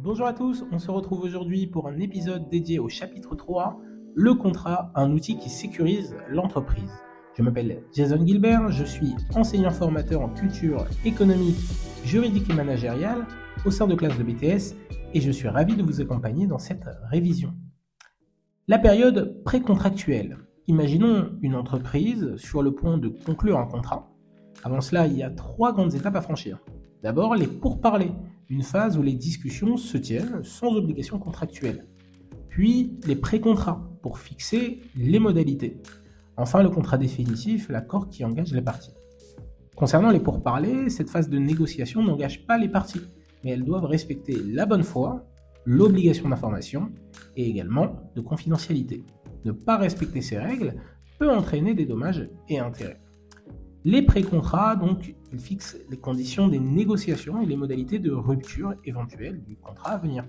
Bonjour à tous, on se retrouve aujourd'hui pour un épisode dédié au chapitre 3, le contrat, un outil qui sécurise l'entreprise. Je m'appelle Jason Gilbert, je suis enseignant formateur en culture économique, juridique et managériale au sein de classe de BTS et je suis ravi de vous accompagner dans cette révision. La période précontractuelle. Imaginons une entreprise sur le point de conclure un contrat. Avant cela, il y a trois grandes étapes à franchir. D'abord, les pourparlers, une phase où les discussions se tiennent sans obligation contractuelle. Puis, les pré-contrats pour fixer les modalités. Enfin, le contrat définitif, l'accord qui engage les parties. Concernant les pourparlers, cette phase de négociation n'engage pas les parties, mais elles doivent respecter la bonne foi, l'obligation d'information et également de confidentialité. Ne pas respecter ces règles peut entraîner des dommages et intérêts. Les pré-contrats, donc, ils fixent les conditions des négociations et les modalités de rupture éventuelle du contrat à venir.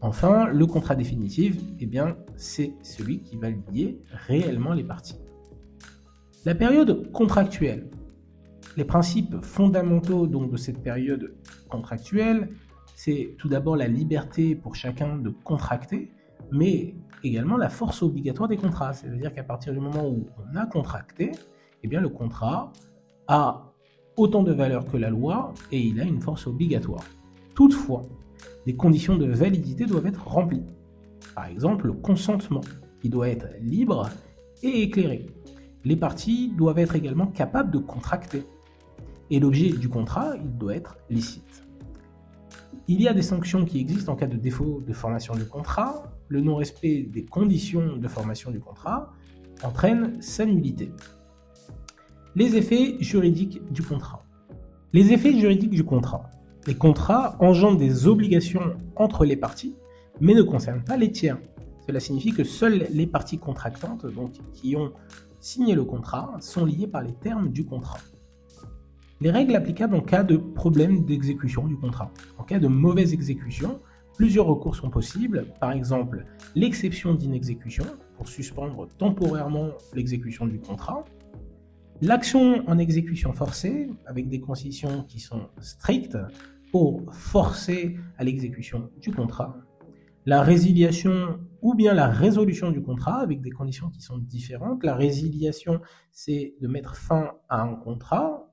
Enfin, le contrat définitif, eh bien, c'est celui qui va lier réellement les parties. La période contractuelle. Les principes fondamentaux donc, de cette période contractuelle, c'est tout d'abord la liberté pour chacun de contracter, mais également la force obligatoire des contrats. C'est-à-dire qu'à partir du moment où on a contracté, eh le contrat a autant de valeur que la loi et il a une force obligatoire. Toutefois, les conditions de validité doivent être remplies. Par exemple, le consentement, qui doit être libre et éclairé. Les parties doivent être également capables de contracter. Et l'objet du contrat, il doit être licite. Il y a des sanctions qui existent en cas de défaut de formation du contrat. Le non-respect des conditions de formation du contrat entraîne sa nullité. Les effets juridiques du contrat. Les effets juridiques du contrat. Les contrats engendrent des obligations entre les parties, mais ne concernent pas les tiers. Cela signifie que seules les parties contractantes, donc qui ont signé le contrat, sont liées par les termes du contrat. Les règles applicables en cas de problème d'exécution du contrat. En cas de mauvaise exécution, plusieurs recours sont possibles, par exemple l'exception d'inexécution pour suspendre temporairement l'exécution du contrat, L'action en exécution forcée, avec des conditions qui sont strictes pour forcer à l'exécution du contrat. La résiliation ou bien la résolution du contrat avec des conditions qui sont différentes. La résiliation, c'est de mettre fin à un contrat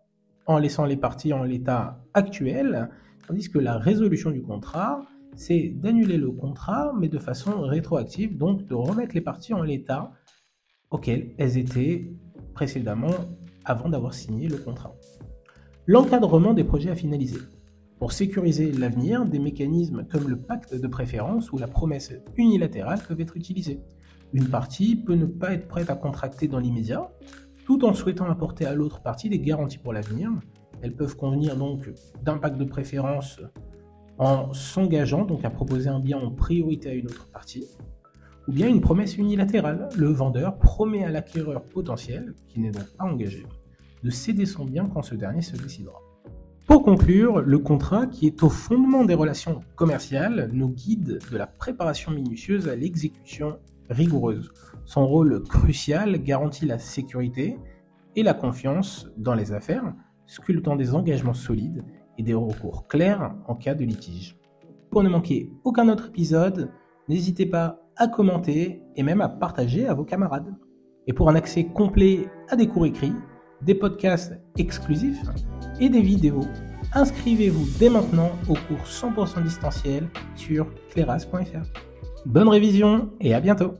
en laissant les parties en l'état actuel, tandis que la résolution du contrat, c'est d'annuler le contrat, mais de façon rétroactive, donc de remettre les parties en l'état auquel elles étaient précédemment avant d'avoir signé le contrat. L'encadrement des projets à finaliser. Pour sécuriser l'avenir, des mécanismes comme le pacte de préférence ou la promesse unilatérale peuvent être utilisés. Une partie peut ne pas être prête à contracter dans l'immédiat, tout en souhaitant apporter à l'autre partie des garanties pour l'avenir. Elles peuvent convenir donc d'un pacte de préférence en s'engageant donc à proposer un bien en priorité à une autre partie, ou bien une promesse unilatérale. Le vendeur promet à l'acquéreur potentiel, qui n'est donc pas engagé, de céder son bien quand ce dernier se décidera. Pour conclure, le contrat, qui est au fondement des relations commerciales, nous guide de la préparation minutieuse à l'exécution rigoureuse. Son rôle crucial garantit la sécurité et la confiance dans les affaires, sculptant des engagements solides et des recours clairs en cas de litige. Pour ne manquer aucun autre épisode, n'hésitez pas à commenter et même à partager à vos camarades. Et pour un accès complet à des cours écrits, des podcasts exclusifs et des vidéos, inscrivez-vous dès maintenant au cours 100% distanciel sur clairas.fr. Bonne révision et à bientôt